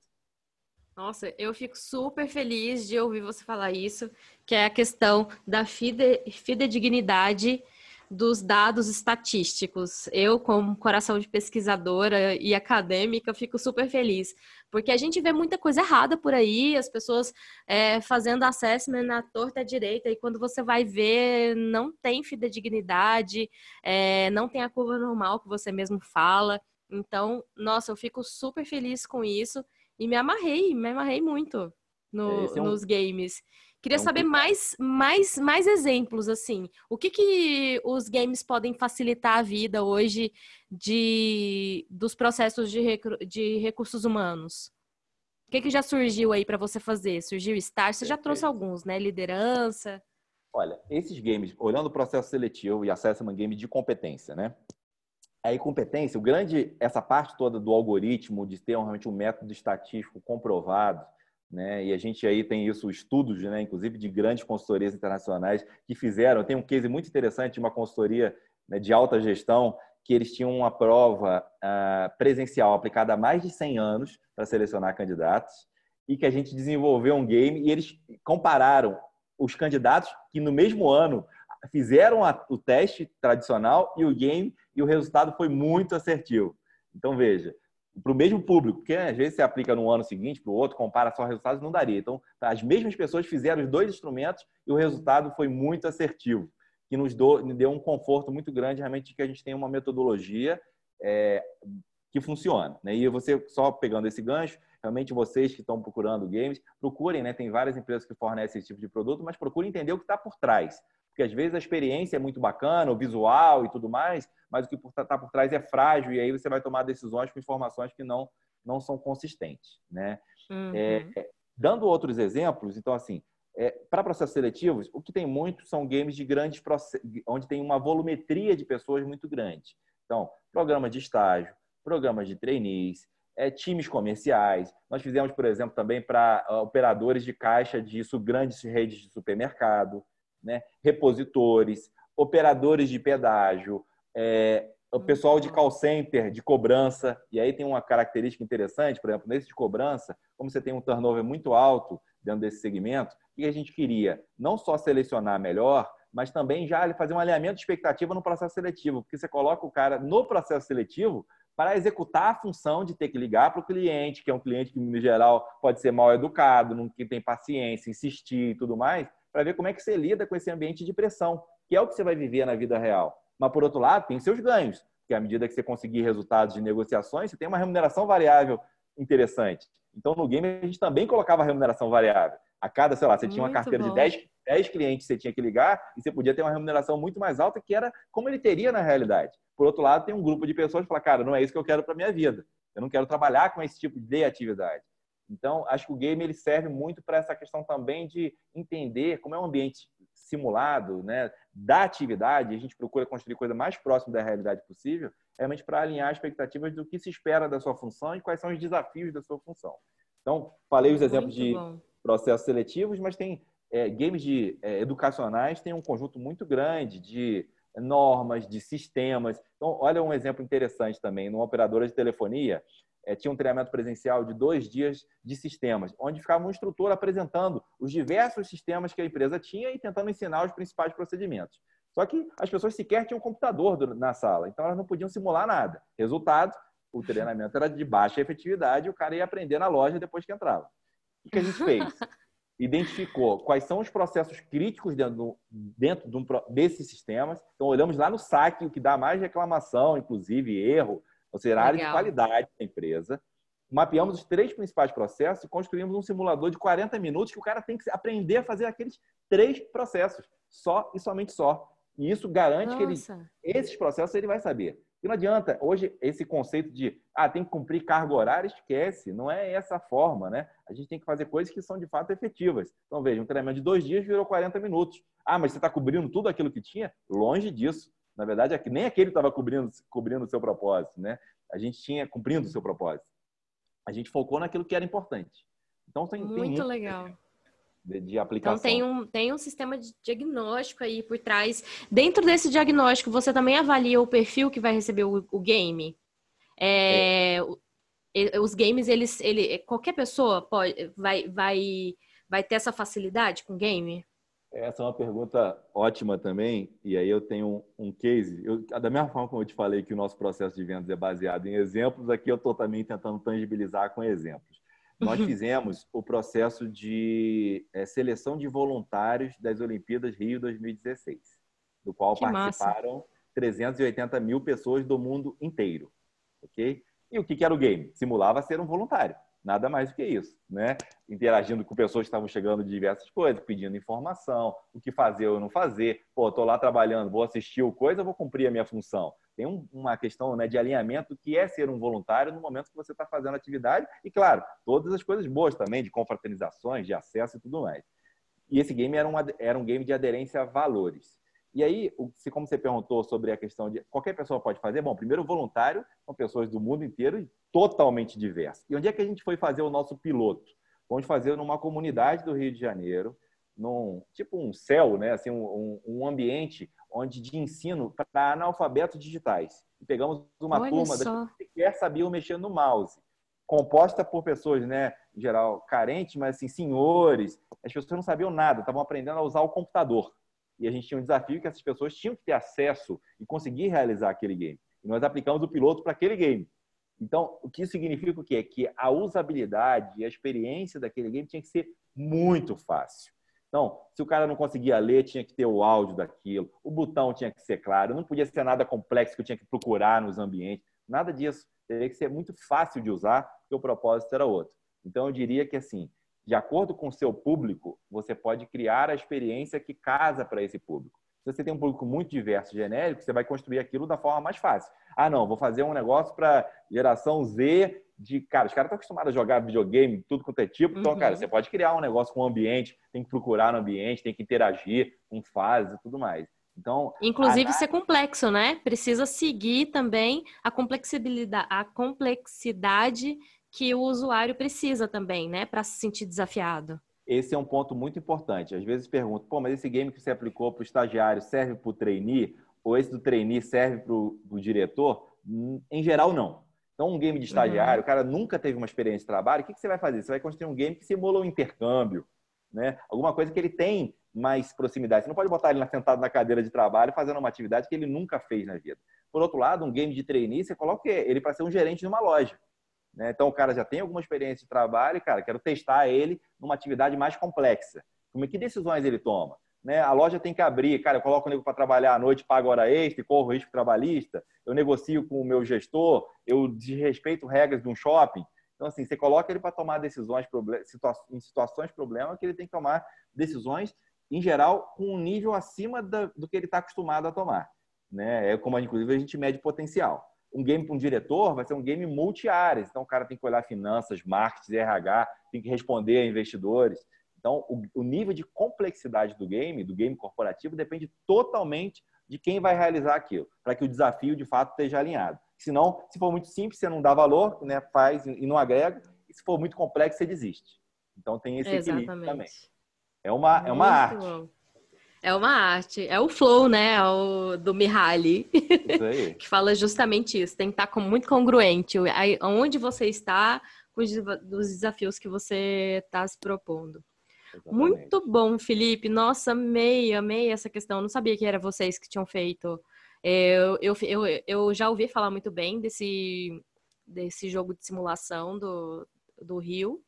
Nossa, eu fico super feliz de ouvir você falar isso, que é a questão da fide, fidedignidade dos dados estatísticos. Eu, como coração de pesquisadora e acadêmica, fico super feliz, porque a gente vê muita coisa errada por aí, as pessoas é, fazendo assessment na torta direita, e quando você vai ver, não tem fidedignidade, é, não tem a curva normal que você mesmo fala. Então, nossa, eu fico super feliz com isso e me amarrei, me amarrei muito no, é, é um... nos games. Queria é um... saber mais, mais, mais exemplos, assim. O que, que os games podem facilitar a vida hoje de, dos processos de, recru, de recursos humanos? O que, que já surgiu aí para você fazer? Surgiu Star? Você já trouxe alguns, né? Liderança. Olha, esses games, olhando o processo seletivo e assessment game de competência, né? A incompetência, o grande, essa parte toda do algoritmo, de ter realmente um método estatístico comprovado, né? E a gente aí tem isso, estudos, né? Inclusive de grandes consultorias internacionais que fizeram. Tem um case muito interessante de uma consultoria né, de alta gestão que eles tinham uma prova uh, presencial aplicada há mais de 100 anos para selecionar candidatos e que a gente desenvolveu um game e eles compararam os candidatos que no mesmo ano fizeram a, o teste tradicional e o game e o resultado foi muito assertivo. Então, veja, para o mesmo público, porque às vezes você aplica no ano seguinte, para o outro, compara só resultados, não daria. Então, as mesmas pessoas fizeram os dois instrumentos e o resultado foi muito assertivo. que nos deu um conforto muito grande realmente de que a gente tem uma metodologia é, que funciona. Né? E você, só pegando esse gancho, realmente vocês que estão procurando games, procurem, né? Tem várias empresas que fornecem esse tipo de produto, mas procurem entender o que está por trás. Porque às vezes a experiência é muito bacana, o visual e tudo mais, mas o que está tá por trás é frágil e aí você vai tomar decisões com informações que não, não são consistentes, né? Uhum. É, dando outros exemplos, então assim, é, para processos seletivos, o que tem muito são games de grandes onde tem uma volumetria de pessoas muito grande. Então, programas de estágio, programas de trainees, é, times comerciais. Nós fizemos, por exemplo, também para uh, operadores de caixa de grandes redes de supermercado, né? repositores, operadores de pedágio, é, o pessoal de call center, de cobrança. E aí tem uma característica interessante, por exemplo, nesse de cobrança, como você tem um turnover muito alto dentro desse segmento, o que a gente queria? Não só selecionar melhor, mas também já fazer um alinhamento de expectativa no processo seletivo, porque você coloca o cara no processo seletivo para executar a função de ter que ligar para o cliente, que é um cliente que, no geral, pode ser mal educado, não que tem paciência, insistir e tudo mais, para ver como é que você lida com esse ambiente de pressão, que é o que você vai viver na vida real. Mas, por outro lado, tem seus ganhos, que à medida que você conseguir resultados de negociações, você tem uma remuneração variável interessante. Então, no game, a gente também colocava remuneração variável. A cada, sei lá, você tinha uma carteira bom. de 10, 10 clientes que você tinha que ligar e você podia ter uma remuneração muito mais alta, que era como ele teria na realidade. Por outro lado, tem um grupo de pessoas que fala, cara, não é isso que eu quero para minha vida. Eu não quero trabalhar com esse tipo de atividade. Então, acho que o game ele serve muito para essa questão também de entender como é um ambiente simulado, né, da atividade, a gente procura construir coisa mais próxima da realidade possível, realmente para alinhar as expectativas do que se espera da sua função e quais são os desafios da sua função. Então, falei os exemplos muito de bom. processos seletivos, mas tem é, games de é, educacionais tem um conjunto muito grande de normas, de sistemas. Então, olha um exemplo interessante também. Numa operadora de telefonia, é, tinha um treinamento presencial de dois dias de sistemas, onde ficava um instrutor apresentando os diversos sistemas que a empresa tinha e tentando ensinar os principais procedimentos. Só que as pessoas sequer tinham um computador na sala, então elas não podiam simular nada. Resultado, o treinamento era de baixa efetividade e o cara ia aprender na loja depois que entrava. O que a gente fez? [laughs] Identificou quais são os processos críticos dentro, do, dentro de um, desses sistemas. Então, olhamos lá no saque, o que dá mais reclamação, inclusive erro, ou seja, a área de qualidade da empresa. Mapeamos os três principais processos e construímos um simulador de 40 minutos que o cara tem que aprender a fazer aqueles três processos, só e somente só. E isso garante Nossa. que ele, esses processos ele vai saber. E não adianta, hoje, esse conceito de ah, tem que cumprir carga horária, esquece. Não é essa a forma, né? A gente tem que fazer coisas que são de fato efetivas. Então, veja, um treinamento de dois dias virou 40 minutos. Ah, mas você está cobrindo tudo aquilo que tinha? Longe disso. Na verdade, nem aquele estava cobrindo, cobrindo o seu propósito, né? A gente tinha cumprindo o seu propósito. A gente focou naquilo que era importante. Então tem muito, tem muito legal. De, de, aplicação. Então tem um, tem um sistema de diagnóstico aí por trás. Dentro desse diagnóstico, você também avalia o perfil que vai receber o, o game. É, é. Os games, eles, ele, qualquer pessoa pode, vai, vai, vai ter essa facilidade com game? Essa é uma pergunta ótima também, e aí eu tenho um, um case. Eu, da mesma forma como eu te falei que o nosso processo de vendas é baseado em exemplos, aqui eu estou também tentando tangibilizar com exemplos. Nós fizemos o processo de é, seleção de voluntários das Olimpíadas Rio 2016, do qual que participaram massa. 380 mil pessoas do mundo inteiro. ok? E o que, que era o game? Simulava ser um voluntário. Nada mais do que isso, né? Interagindo com pessoas que estavam chegando de diversas coisas, pedindo informação, o que fazer ou não fazer. Pô, tô lá trabalhando, vou assistir o coisa, vou cumprir a minha função. Tem um, uma questão né, de alinhamento que é ser um voluntário no momento que você está fazendo atividade e, claro, todas as coisas boas também, de confraternizações, de acesso e tudo mais. E esse game era um, era um game de aderência a valores. E aí, se como você perguntou sobre a questão de qualquer pessoa pode fazer, bom, primeiro voluntário são pessoas do mundo inteiro e totalmente diversas. E onde é que a gente foi fazer o nosso piloto? Vamos fazer numa comunidade do Rio de Janeiro, num tipo um céu, né, assim um, um ambiente onde de ensino para analfabetos digitais. E pegamos uma Olha turma só. que sequer sabiam mexer no mouse, composta por pessoas, né, em geral carentes, mas assim senhores. As pessoas não sabiam nada, estavam aprendendo a usar o computador e a gente tinha um desafio que essas pessoas tinham que ter acesso e conseguir realizar aquele game. E nós aplicamos o piloto para aquele game. Então, o que isso significa o quê? É que a usabilidade e a experiência daquele game tinha que ser muito fácil. Então, se o cara não conseguia ler, tinha que ter o áudio daquilo, o botão tinha que ser claro, não podia ser nada complexo que eu tinha que procurar nos ambientes, nada disso. Teria que ser muito fácil de usar, porque o propósito era outro. Então, eu diria que, assim, de acordo com o seu público, você pode criar a experiência que casa para esse público. Se você tem um público muito diverso, genérico, você vai construir aquilo da forma mais fácil. Ah, não, vou fazer um negócio para geração Z de, cara, os caras estão acostumados a jogar videogame, tudo quanto é tipo. Então, uhum. cara, você pode criar um negócio com o ambiente, tem que procurar no ambiente, tem que interagir com fases e tudo mais. Então, inclusive a... ser complexo, né? Precisa seguir também a complexibilidade, a complexidade que o usuário precisa também, né, para se sentir desafiado. Esse é um ponto muito importante. Às vezes pergunto, pô, mas esse game que você aplicou para o estagiário serve para o trainee? Ou esse do trainee serve para o diretor? Hum, em geral, não. Então, um game de estagiário, uhum. o cara nunca teve uma experiência de trabalho, o que, que você vai fazer? Você vai construir um game que simula um intercâmbio, né? Alguma coisa que ele tem mais proximidade. Você não pode botar ele sentado na cadeira de trabalho fazendo uma atividade que ele nunca fez na vida. Por outro lado, um game de trainee, você coloca ele para ser um gerente de uma loja. Né? Então, o cara já tem alguma experiência de trabalho cara, quero testar ele numa atividade mais complexa. Como é que decisões ele toma? Né? A loja tem que abrir, cara, eu coloco o nego para trabalhar à noite, pago hora extra, corro risco trabalhista, eu negocio com o meu gestor, eu desrespeito regras de um shopping. Então, assim, você coloca ele para tomar decisões em situações problema que ele tem que tomar decisões, em geral, com um nível acima do que ele está acostumado a tomar. Né? É como, inclusive, a gente mede potencial um game para um diretor vai ser um game multi-áreas. Então, o cara tem que olhar finanças, marketing, RH, tem que responder a investidores. Então, o, o, nível de complexidade do game, do game corporativo, depende totalmente de quem vai realizar aquilo, para que o desafio, de fato, esteja alinhado. Senão, se for muito simples, você não dá valor, né, faz e não agrega. E se for muito complexo, você desiste. Então, tem esse Exatamente. equilíbrio também. É uma, é uma arte. Bom. É uma arte. É o flow, né? É o do Mihaly. [laughs] Que fala justamente isso. Tem que estar muito congruente. Onde você está com os desafios que você está se propondo. Exatamente. Muito bom, Felipe. Nossa, amei, amei essa questão. Eu não sabia que era vocês que tinham feito. Eu, eu, eu, eu já ouvi falar muito bem desse, desse jogo de simulação do, do Rio.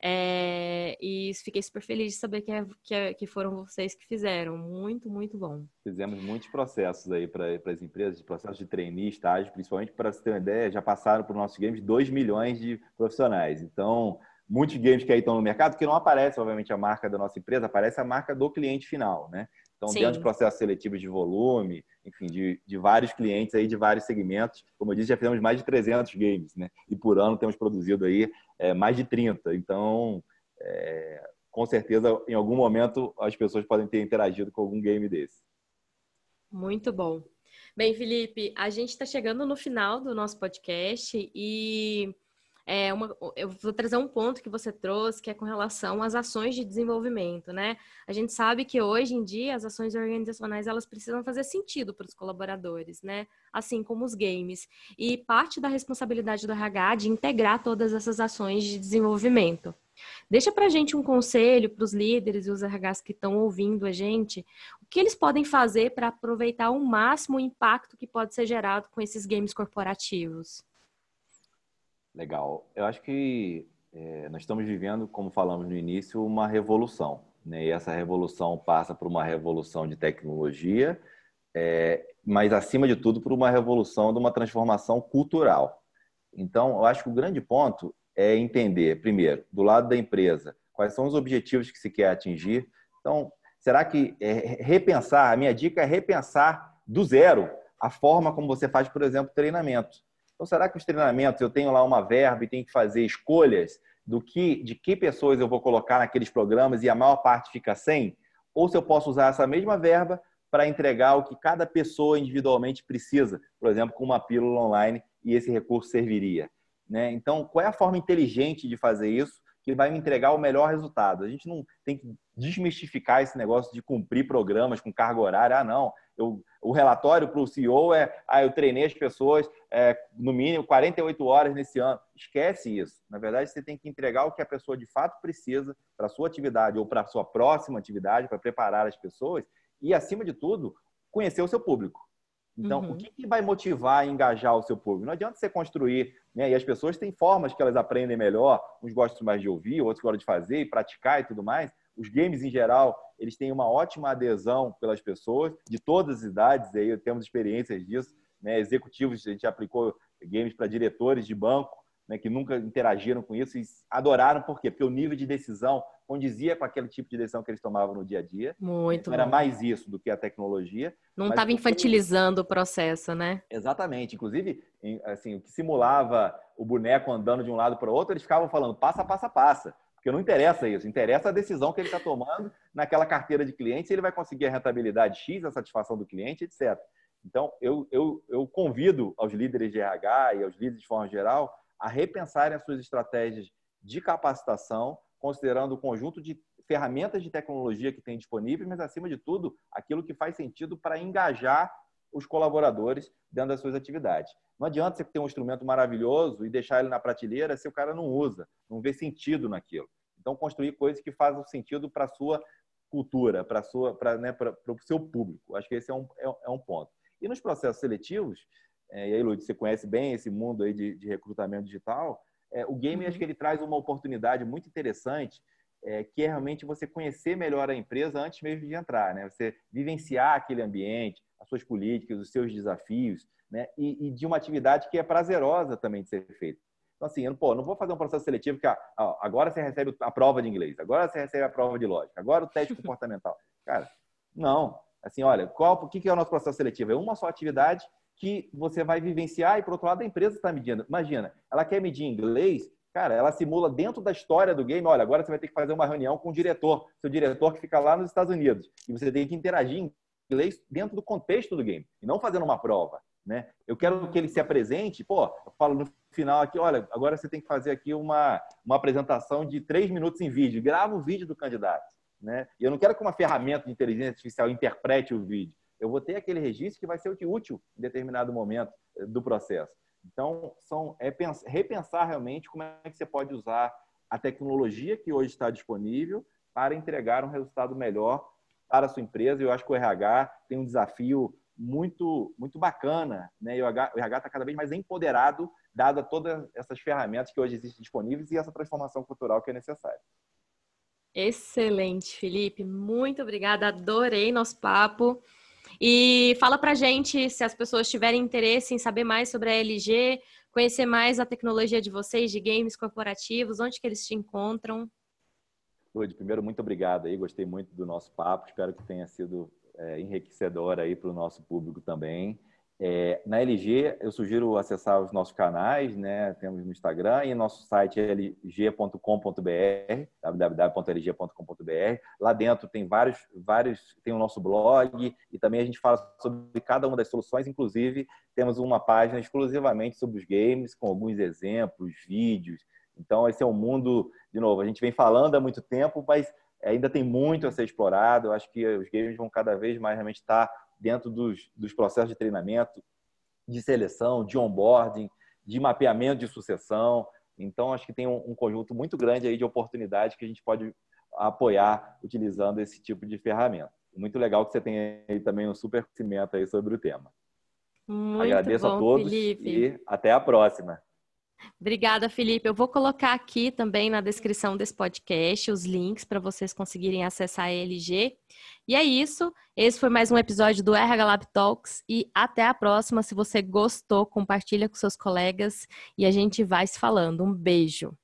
É, e fiquei super feliz de saber que, é, que, é, que, foram vocês que fizeram. Muito, muito bom. Fizemos muitos processos aí para as empresas, processos de trainee, estágio, principalmente para você ter uma ideia, já passaram o nosso game 2 milhões de profissionais. Então, muitos games que aí estão no mercado, que não aparece, obviamente, a marca da nossa empresa, aparece a marca do cliente final, né? Então, Sim. dentro de processos seletivos de volume, enfim, de, de vários clientes aí, de vários segmentos. Como eu disse, já fizemos mais de 300 games, né? E por ano temos produzido aí é, mais de 30. Então, é, com certeza, em algum momento, as pessoas podem ter interagido com algum game desse. Muito bom. Bem, Felipe, a gente está chegando no final do nosso podcast e é uma, eu vou trazer um ponto que você trouxe, que é com relação às ações de desenvolvimento, né? A gente sabe que hoje em dia as ações organizacionais elas precisam fazer sentido para os colaboradores, né? Assim como os games. E parte da responsabilidade do RH de integrar todas essas ações de desenvolvimento. Deixa para gente um conselho para os líderes e os RHs que estão ouvindo a gente, o que eles podem fazer para aproveitar ao máximo o impacto que pode ser gerado com esses games corporativos. Legal. Eu acho que é, nós estamos vivendo, como falamos no início, uma revolução. Né? E essa revolução passa por uma revolução de tecnologia, é, mas, acima de tudo, por uma revolução de uma transformação cultural. Então, eu acho que o grande ponto é entender, primeiro, do lado da empresa, quais são os objetivos que se quer atingir. Então, será que é, repensar, a minha dica é repensar do zero a forma como você faz, por exemplo, treinamento. Então, será que os treinamentos eu tenho lá uma verba e tenho que fazer escolhas do que, de que pessoas eu vou colocar naqueles programas e a maior parte fica sem? Ou se eu posso usar essa mesma verba para entregar o que cada pessoa individualmente precisa, por exemplo, com uma pílula online e esse recurso serviria. Né? Então, qual é a forma inteligente de fazer isso que vai me entregar o melhor resultado? A gente não tem que desmistificar esse negócio de cumprir programas com carga horária. Ah, não, eu, o relatório para o CEO é: ah, eu treinei as pessoas é, no mínimo 48 horas nesse ano. Esquece isso. Na verdade, você tem que entregar o que a pessoa de fato precisa para a sua atividade ou para a sua próxima atividade, para preparar as pessoas e, acima de tudo, conhecer o seu público. Então, uhum. o que, que, vai motivar e engajar o seu público? Não adianta você construir, né? E as pessoas têm formas que elas aprendem melhor, uns gostam mais de ouvir, outros gostam de fazer e praticar e tudo mais. Os games, em geral, eles têm uma ótima adesão pelas pessoas, de todas as idades, aí temos experiências disso. Né? Executivos, a gente aplicou games para diretores de banco, né, que nunca interagiram com isso e adoraram, por quê? Porque o nível de decisão condizia com aquele tipo de decisão que eles tomavam no dia a dia. Muito. Não era mais isso do que a tecnologia. Não estava infantilizando o processo, né? Exatamente. Inclusive, assim, o que simulava o boneco andando de um lado para o outro, eles ficavam falando passa, passa, passa. Porque não interessa isso, interessa a decisão que ele está tomando naquela carteira de clientes, se ele vai conseguir a rentabilidade X, a satisfação do cliente, etc. Então, eu, eu, eu convido aos líderes de RH e aos líderes de forma geral a repensarem as suas estratégias de capacitação, considerando o conjunto de ferramentas de tecnologia que tem disponíveis, mas, acima de tudo, aquilo que faz sentido para engajar os colaboradores dentro das suas atividades. Não adianta você ter um instrumento maravilhoso e deixar ele na prateleira se o cara não usa, não vê sentido naquilo. Então, construir coisas que fazem sentido para a sua cultura, para né, o seu público. Acho que esse é um, é, é um ponto. E nos processos seletivos, é, e aí, Lud, você conhece bem esse mundo aí de, de recrutamento digital, é, o game uhum. acho que ele traz uma oportunidade muito interessante, é, que é realmente você conhecer melhor a empresa antes mesmo de entrar, né? Você vivenciar aquele ambiente, as suas políticas, os seus desafios, né? E, e de uma atividade que é prazerosa também de ser feita. Então, assim, eu, pô, não vou fazer um processo seletivo que ah, agora você recebe a prova de inglês, agora você recebe a prova de lógica, agora o teste [laughs] comportamental. Cara, não. Assim, olha, qual, o que é o nosso processo seletivo? É uma só atividade que você vai vivenciar e, por outro lado, a empresa está medindo. Imagina, ela quer medir inglês, cara, ela simula dentro da história do game, olha, agora você vai ter que fazer uma reunião com o diretor, seu diretor que fica lá nos Estados Unidos, e você tem que interagir em inglês dentro do contexto do game, e não fazendo uma prova. Né? Eu quero que ele se apresente, pô, eu falo no final aqui, olha, agora você tem que fazer aqui uma, uma apresentação de três minutos em vídeo, grava o vídeo do candidato. Né? E eu não quero que uma ferramenta de inteligência artificial interprete o vídeo eu vou ter aquele registro que vai ser útil em determinado momento eh, do processo. Então, são, é pensar, repensar realmente como é que você pode usar a tecnologia que hoje está disponível para entregar um resultado melhor para a sua empresa. Eu acho que o RH tem um desafio muito, muito bacana, né? E o RH está cada vez mais empoderado, dada todas essas ferramentas que hoje existem disponíveis e essa transformação cultural que é necessária. Excelente, Felipe. Muito obrigada. Adorei nosso papo. E fala pra gente se as pessoas tiverem interesse em saber mais sobre a LG, conhecer mais a tecnologia de vocês, de games corporativos, onde que eles te encontram. Lud, primeiro, muito obrigado aí, gostei muito do nosso papo, espero que tenha sido é, enriquecedor aí para o nosso público também. É, na LG, eu sugiro acessar os nossos canais, né? Temos no Instagram e nosso site é lg.com.br, www.lg.com.br. Lá dentro tem vários, vários, tem o nosso blog e também a gente fala sobre cada uma das soluções. Inclusive, temos uma página exclusivamente sobre os games, com alguns exemplos, vídeos. Então, esse é um mundo, de novo, a gente vem falando há muito tempo, mas ainda tem muito a ser explorado. Eu acho que os games vão cada vez mais realmente estar dentro dos, dos processos de treinamento, de seleção, de onboarding, de mapeamento de sucessão. Então, acho que tem um, um conjunto muito grande aí de oportunidades que a gente pode apoiar utilizando esse tipo de ferramenta. Muito legal que você tenha aí também um super conhecimento aí sobre o tema. Muito Agradeço bom, a todos Felipe. e até a próxima. Obrigada, Felipe. Eu vou colocar aqui também na descrição desse podcast os links para vocês conseguirem acessar a LG. E é isso. Esse foi mais um episódio do RH Lab Talks e até a próxima. Se você gostou, compartilha com seus colegas e a gente vai se falando. Um beijo.